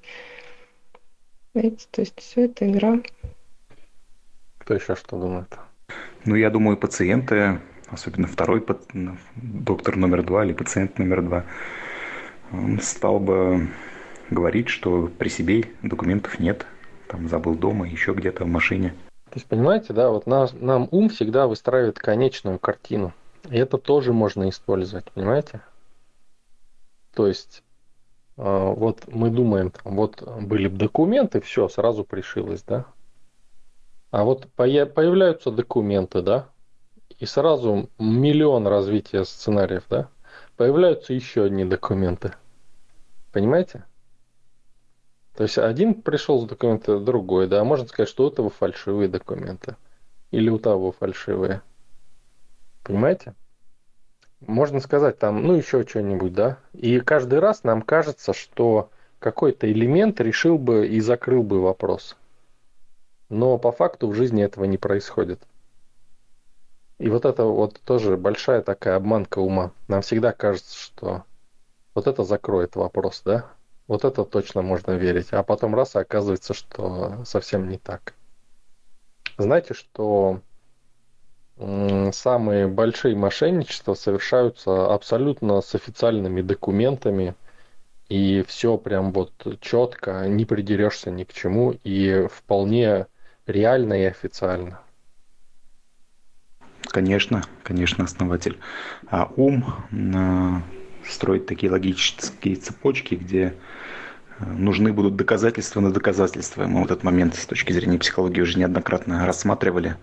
Видите, то есть все это игра. Кто еще что думает? Ну, я думаю, пациенты особенно второй доктор номер два или пациент номер два, он стал бы говорит, что при себе документов нет, там забыл дома, еще где-то в машине. То есть, понимаете, да, вот нас, нам ум всегда выстраивает конечную картину. И это тоже можно использовать, понимаете? То есть, э, вот мы думаем, там, вот были бы документы, все, сразу пришилось, да? А вот появляются документы, да? И сразу миллион развития сценариев, да? Появляются еще одни документы. Понимаете? То есть один пришел с документа, другой, да, можно сказать, что у этого фальшивые документы. Или у того фальшивые. Понимаете? Можно сказать там, ну еще что-нибудь, да. И каждый раз нам кажется, что какой-то элемент решил бы и закрыл бы вопрос. Но по факту в жизни этого не происходит. И вот это вот тоже большая такая обманка ума. Нам всегда кажется, что вот это закроет вопрос, да? Вот это точно можно верить. А потом раз, и оказывается, что совсем не так. Знаете, что самые большие мошенничества совершаются абсолютно с официальными документами, и все прям вот четко, не придерешься ни к чему, и вполне реально и официально. Конечно, конечно, основатель. А ум строить такие логические цепочки, где э, нужны будут доказательства на доказательства. Мы вот этот момент с точки зрения психологии уже неоднократно рассматривали.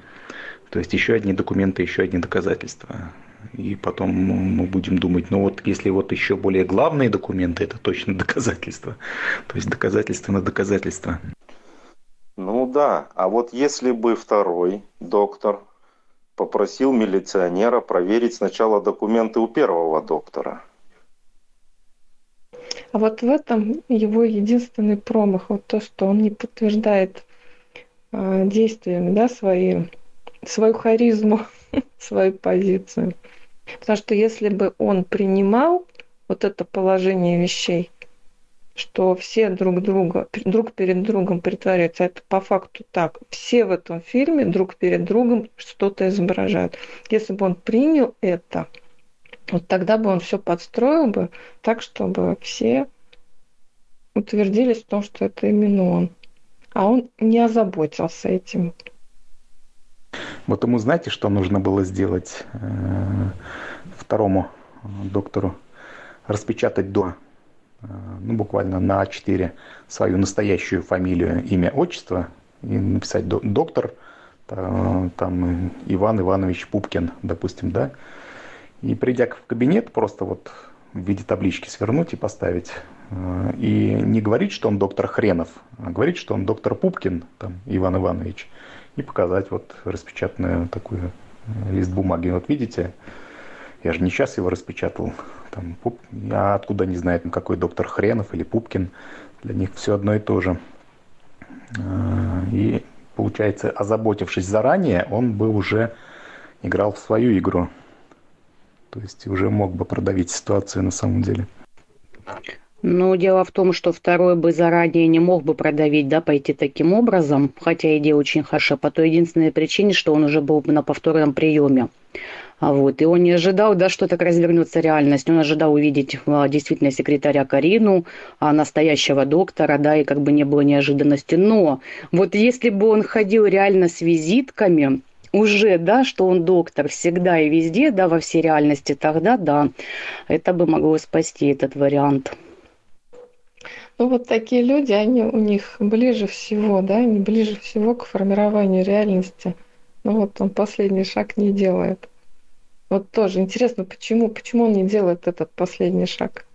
То есть еще одни документы, еще одни доказательства. И потом мы будем думать, ну вот если вот еще более главные документы, это точно доказательства. То есть доказательства на доказательства. Ну да, а вот если бы второй доктор попросил милиционера проверить сначала документы у первого доктора – а вот в этом его единственный промах, вот то, что он не подтверждает э, действиями, да, свои, свою харизму, <laughs> свою позицию. Потому что если бы он принимал вот это положение вещей, что все друг друга, друг перед другом притворяются, это по факту так. Все в этом фильме друг перед другом что-то изображают. Если бы он принял это, вот тогда бы он все подстроил бы так, чтобы все утвердились в том, что это именно он. А он не озаботился этим. Вот ему знаете, что нужно было сделать э, второму доктору? Распечатать до, э, ну, буквально на А4 свою настоящую фамилию, имя, отчество и написать доктор, там Иван Иванович Пупкин, допустим, да, и придя в кабинет, просто вот в виде таблички свернуть и поставить. Э, и не говорить, что он доктор Хренов, а говорить, что он доктор Пупкин, там, Иван Иванович. И показать вот распечатанную такую э, лист бумаги. Вот видите, я же не сейчас его распечатал. Там, Пуп... Я откуда не знаю, какой доктор Хренов или Пупкин. Для них все одно и то же. Э, и получается, озаботившись заранее, он бы уже играл в свою игру. То есть уже мог бы продавить ситуацию на самом деле. Ну, дело в том, что второй бы заранее не мог бы продавить, да, пойти таким образом, хотя идея очень хороша, по той единственной причине, что он уже был бы на повторном приеме. А вот, и он не ожидал, да, что так развернется реальность. Он ожидал увидеть а, действительно секретаря Карину, а, настоящего доктора, да, и как бы не было неожиданности. Но вот если бы он ходил реально с визитками, уже, да, что он доктор всегда и везде, да, во всей реальности, тогда да, это бы могло спасти этот вариант. Ну вот такие люди, они у них ближе всего, да, они ближе всего к формированию реальности. Ну вот он последний шаг не делает. Вот тоже интересно, почему, почему он не делает этот последний шаг?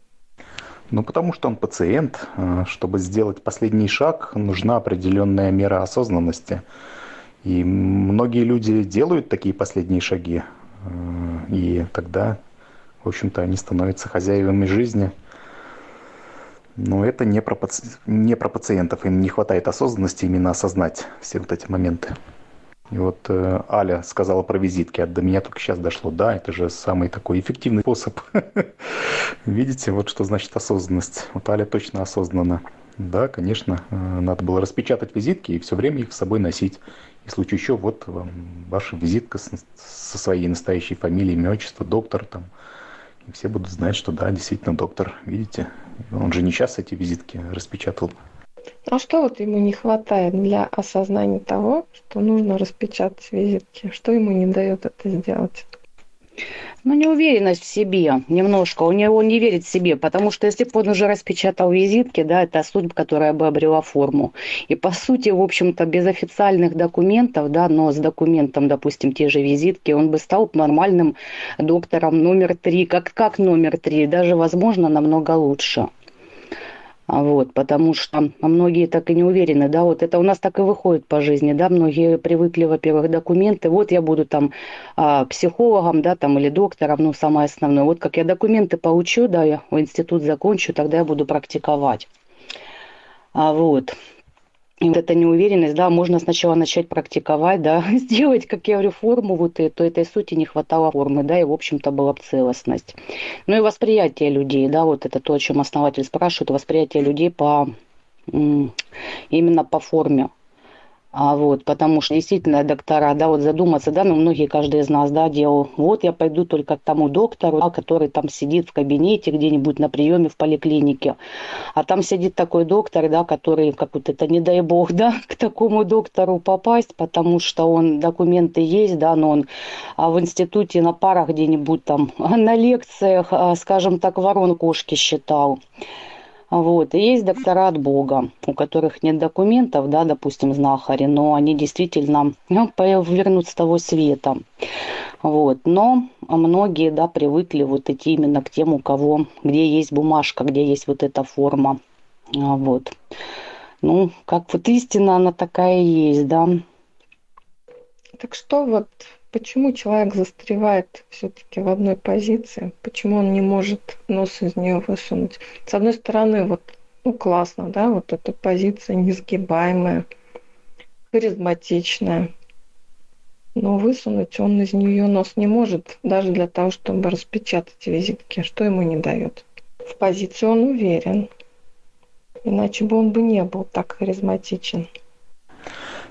Ну, потому что он пациент. Э, чтобы сделать последний шаг, нужна определенная мера осознанности. И многие люди делают такие последние шаги, э, и тогда, в общем-то, они становятся хозяевами жизни. Но это не про, паци... не про пациентов, им не хватает осознанности именно осознать все вот эти моменты. И вот э, Аля сказала про визитки, а до меня только сейчас дошло. Да, это же самый такой эффективный способ. <laughs> Видите, вот что значит осознанность. Вот Аля точно осознанна. Да, конечно, э, надо было распечатать визитки и все время их с собой носить. И в случае еще, вот вам ваша визитка с, со своей настоящей фамилией, имя, отчество, доктор там. Все будут знать, что да, действительно доктор, видите, он же не сейчас эти визитки распечатал. А что вот ему не хватает для осознания того, что нужно распечатать визитки? Что ему не дает это сделать? Ну, неуверенность в себе немножко. У него не верит в себе, потому что если бы он уже распечатал визитки, да, это суть, которая бы обрела форму. И по сути, в общем-то, без официальных документов, да, но с документом, допустим, те же визитки, он бы стал нормальным доктором номер три, как, как номер три, даже, возможно, намного лучше. А вот, потому что многие так и не уверены, да, вот это у нас так и выходит по жизни, да, многие привыкли, во-первых, документы, вот я буду там а, психологом, да, там, или доктором, ну, самое основное, вот как я документы получу, да, я институт закончу, тогда я буду практиковать. А вот, и вот эта неуверенность, да, можно сначала начать практиковать, да, <laughs> сделать, как я говорю, форму вот эту, этой сути не хватало формы, да, и, в общем-то, была бы целостность. Ну и восприятие людей, да, вот это то, о чем основатель спрашивает, восприятие людей по именно по форме. А вот, потому что действительно доктора, да, вот задуматься, да, ну, многие, каждый из нас, да, делал, вот я пойду только к тому доктору, да, который там сидит в кабинете где-нибудь на приеме в поликлинике, а там сидит такой доктор, да, который, как вот это, не дай бог, да, <laughs> к такому доктору попасть, потому что он, документы есть, да, но он а в институте на парах где-нибудь там, <laughs> на лекциях, а, скажем так, ворон кошки считал. Вот. И есть доктора от Бога, у которых нет документов, да, допустим, знахари, но они действительно ну, вернут с того света. Вот. Но многие, да, привыкли вот идти именно к тем, у кого, где есть бумажка, где есть вот эта форма. А, вот. Ну, как вот истина, она такая есть, да. Так что вот почему человек застревает все-таки в одной позиции, почему он не может нос из нее высунуть. С одной стороны, вот, ну, классно, да, вот эта позиция несгибаемая, харизматичная, но высунуть он из нее нос не может, даже для того, чтобы распечатать визитки, что ему не дает. В позиции он уверен, иначе бы он бы не был так харизматичен.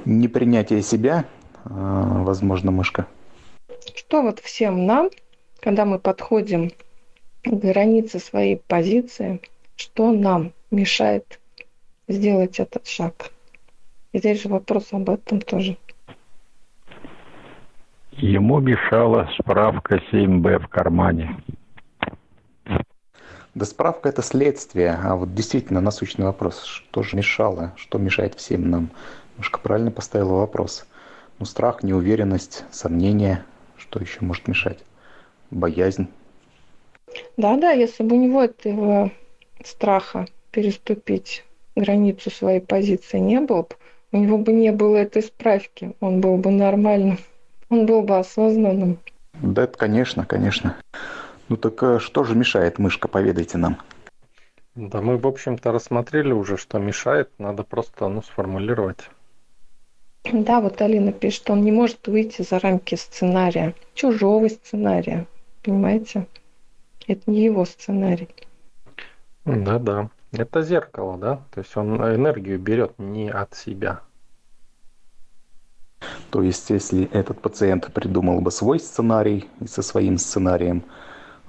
Непринятие себя а, возможно, мышка. Что вот всем нам, когда мы подходим к границе своей позиции, что нам мешает сделать этот шаг? И здесь же вопрос об этом тоже. Ему мешала справка 7Б в кармане. Да справка это следствие, а вот действительно насущный вопрос, что же мешало, что мешает всем нам? Мышка правильно поставила вопрос. Ну, страх, неуверенность, сомнения, что еще может мешать? Боязнь. Да, да, если бы у него этого страха переступить границу своей позиции не было бы, у него бы не было этой справки, он был бы нормальным, <laughs> он был бы осознанным. Да, это конечно, конечно. Ну так э, что же мешает, мышка, поведайте нам. Да мы, в общем-то, рассмотрели уже, что мешает, надо просто ну, сформулировать. <clears throat> Да, вот Алина пишет, он не может выйти за рамки сценария, чужого сценария, понимаете? Это не его сценарий. Да, да. Это зеркало, да? То есть он энергию берет не от себя. То есть, если этот пациент придумал бы свой сценарий и со своим сценарием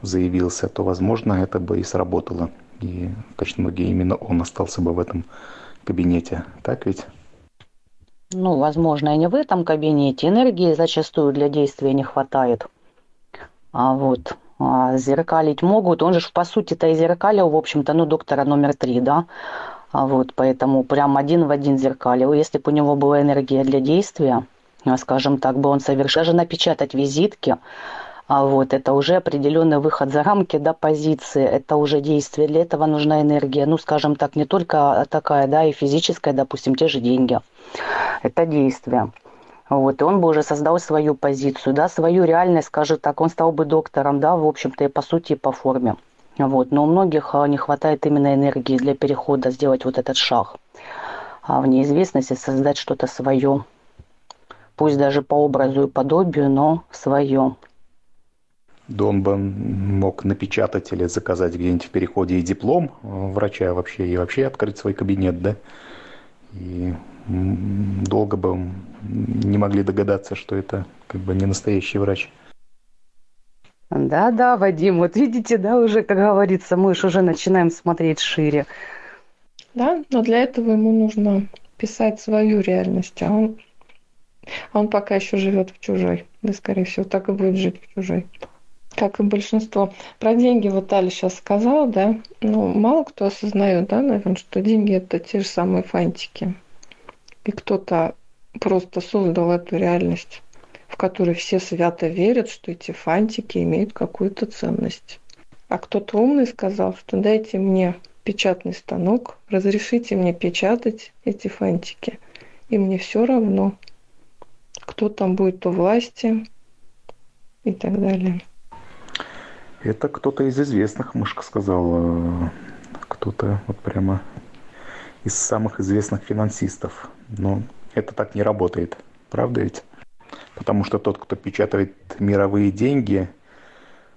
заявился, то, возможно, это бы и сработало. И в качестве именно он остался бы в этом кабинете. Так ведь? Ну, возможно, и не в этом кабинете. Энергии зачастую для действия не хватает. А вот а зеркалить могут. Он же, по сути-то, и зеркалил, в общем-то, ну, доктора номер три, да. А вот, поэтому прям один в один зеркалил. Если бы у него была энергия для действия, а, скажем так, бы он совершил, даже напечатать визитки, вот это уже определенный выход за рамки да, позиции, это уже действие. Для этого нужна энергия. Ну, скажем так, не только такая, да, и физическая, допустим, те же деньги. Это действие. Вот, и он бы уже создал свою позицию, да, свою реальность, скажем так, он стал бы доктором, да, в общем-то, и по сути, и по форме. Вот, но у многих а, не хватает именно энергии для перехода, сделать вот этот шаг а в неизвестности, создать что-то свое. Пусть даже по образу и подобию, но свое. Дон бы мог напечатать или заказать где-нибудь в переходе и диплом врача вообще, и вообще открыть свой кабинет, да? И долго бы не могли догадаться, что это как бы не настоящий врач. Да-да, Вадим, вот видите, да, уже, как говорится, мы же уже начинаем смотреть шире. Да, но для этого ему нужно писать свою реальность, а он, а он пока еще живет в чужой. Да, скорее всего, так и будет жить в чужой. Как и большинство. Про деньги вот Аля сейчас сказала, да, ну, мало кто осознает, да, наверное, что деньги это те же самые фантики. И кто-то просто создал эту реальность в которой все свято верят, что эти фантики имеют какую-то ценность. А кто-то умный сказал, что дайте мне печатный станок, разрешите мне печатать эти фантики, и мне все равно, кто там будет у власти и так далее. Это кто-то из известных, мышка сказала, кто-то вот прямо из самых известных финансистов. Но это так не работает, правда ведь? Потому что тот, кто печатает мировые деньги,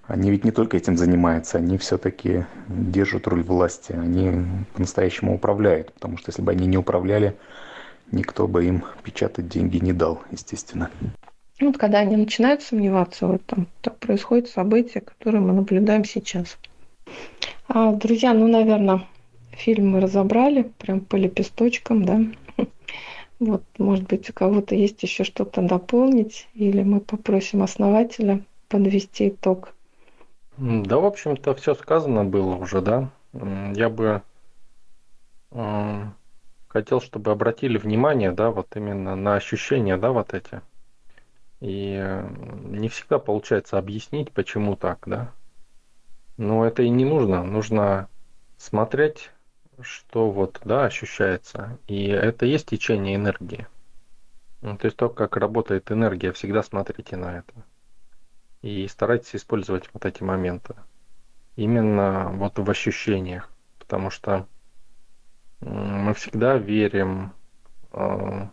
они ведь не только этим занимаются, они все-таки держат руль власти, они по-настоящему управляют. Потому что если бы они не управляли, никто бы им печатать деньги не дал, естественно. Вот когда они начинают сомневаться в этом, так происходит событие, которое мы наблюдаем сейчас. А, друзья, ну, наверное, фильм мы разобрали прям по лепесточкам, да. <laughs> Вот, может быть, у кого-то есть еще что-то дополнить, или мы попросим основателя подвести итог. Да, в общем-то, все сказано было уже, да. Я бы э, хотел, чтобы обратили внимание, да, вот именно на ощущения, да, вот эти. И не всегда получается объяснить, почему так, да. Но это и не нужно. Нужно смотреть что вот, да, ощущается. И это есть течение энергии. Ну, то есть то, как работает энергия, всегда смотрите на это. И старайтесь использовать вот эти моменты. Именно вот в ощущениях. Потому что мы всегда верим э, в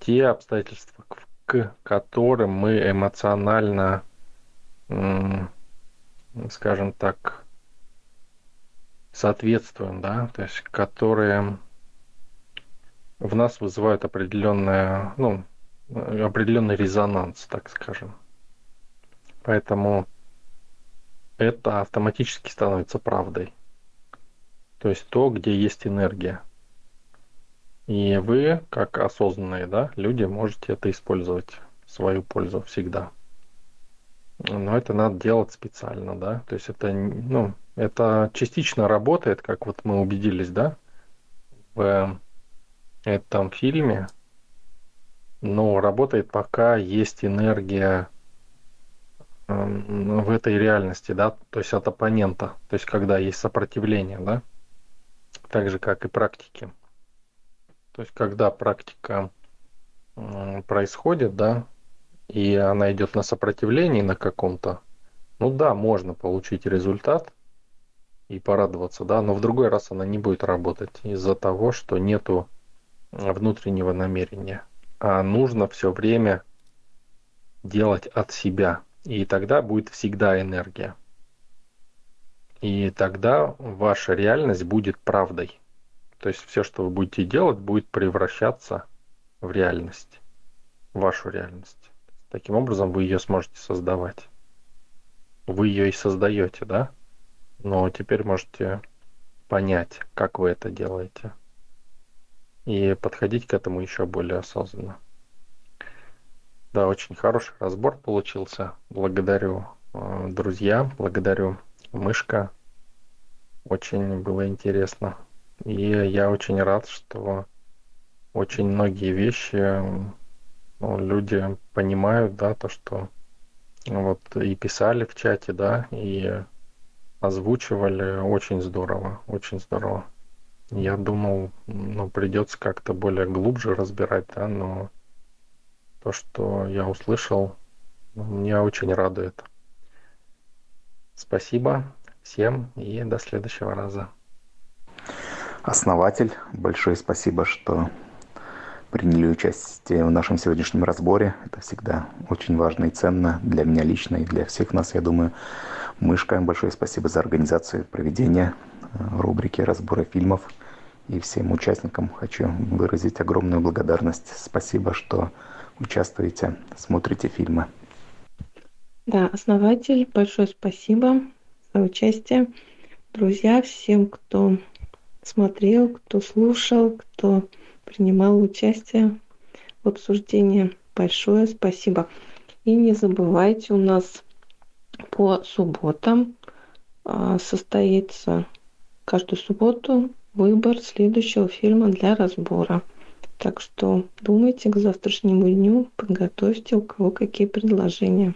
те обстоятельства, которым мы эмоционально, скажем так, соответствуем, да, то есть которые в нас вызывают определенное, ну, определенный резонанс, так скажем. Поэтому это автоматически становится правдой. То есть то, где есть энергия. И вы, как осознанные да, люди, можете это использовать в свою пользу всегда. Но это надо делать специально, да. То есть это, ну, это частично работает, как вот мы убедились, да, в этом фильме, но работает пока есть энергия эм, в этой реальности, да, то есть от оппонента, то есть когда есть сопротивление, да, так же как и практики. То есть когда практика происходит, да, и она идет на сопротивлении на каком-то, ну да, можно получить результат, и порадоваться, да, но в другой раз она не будет работать из-за того, что нету внутреннего намерения. А нужно все время делать от себя. И тогда будет всегда энергия. И тогда ваша реальность будет правдой. То есть все, что вы будете делать, будет превращаться в реальность, в вашу реальность. Таким образом вы ее сможете создавать. Вы ее и создаете, да? но теперь можете понять, как вы это делаете. И подходить к этому еще более осознанно. Да, очень хороший разбор получился. Благодарю, э, друзья, благодарю, мышка. Очень было интересно. И я очень рад, что очень многие вещи ну, люди понимают, да, то, что вот и писали в чате, да, и озвучивали очень здорово, очень здорово. Я думал, ну, придется как-то более глубже разбирать, да, но то, что я услышал, ну, меня очень радует. Спасибо всем и до следующего раза. Основатель, большое спасибо, что приняли участие в нашем сегодняшнем разборе. Это всегда очень важно и ценно для меня лично и для всех нас, я думаю. Мышка, большое спасибо за организацию проведения э, рубрики разбора фильмов. И всем участникам хочу выразить огромную благодарность. Спасибо, что участвуете, смотрите фильмы. Да, основатель, большое спасибо за участие. Друзья, всем, кто смотрел, кто слушал, кто принимал участие в обсуждении, большое спасибо. И не забывайте, у нас по субботам а, состоится каждую субботу выбор следующего фильма для разбора. Так что думайте к завтрашнему дню, подготовьте, у кого какие предложения.